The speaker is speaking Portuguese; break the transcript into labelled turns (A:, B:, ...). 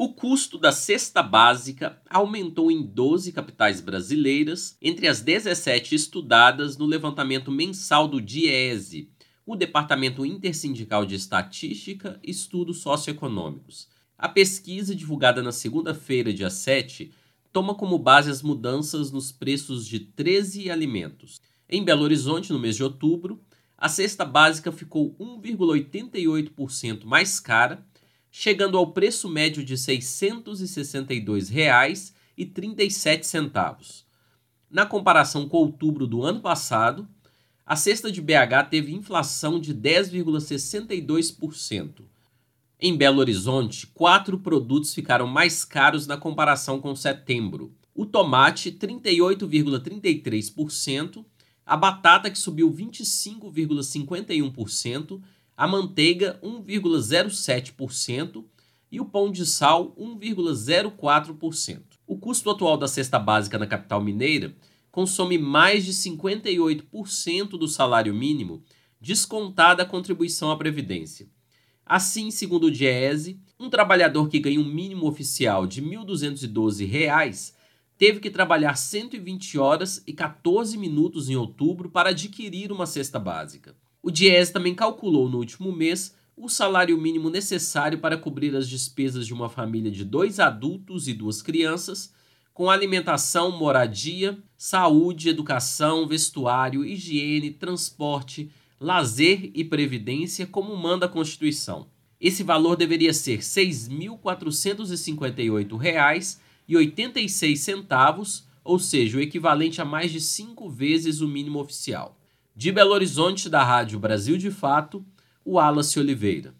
A: O custo da cesta básica aumentou em 12 capitais brasileiras entre as 17 estudadas no levantamento mensal do DIESE, o Departamento Intersindical de Estatística e Estudos Socioeconômicos. A pesquisa, divulgada na segunda-feira, dia 7, toma como base as mudanças nos preços de 13 alimentos. Em Belo Horizonte, no mês de outubro, a cesta básica ficou 1,88% mais cara chegando ao preço médio de R$ 662,37. Na comparação com outubro do ano passado, a cesta de BH teve inflação de 10,62%. Em Belo Horizonte, quatro produtos ficaram mais caros na comparação com setembro. O tomate, 38,33%, a batata, que subiu 25,51%, a manteiga 1,07% e o pão de sal 1,04%. O custo atual da cesta básica na capital mineira consome mais de 58% do salário mínimo, descontada a contribuição à previdência. Assim, segundo o Diese, um trabalhador que ganha um mínimo oficial de R$ 1.212 teve que trabalhar 120 horas e 14 minutos em outubro para adquirir uma cesta básica. O Diese também calculou no último mês o salário mínimo necessário para cobrir as despesas de uma família de dois adultos e duas crianças, com alimentação, moradia, saúde, educação, vestuário, higiene, transporte, lazer e previdência, como manda a Constituição. Esse valor deveria ser R$ 6.458,86, ou seja, o equivalente a mais de cinco vezes o mínimo oficial. De Belo Horizonte, da Rádio Brasil de Fato, o Wallace Oliveira.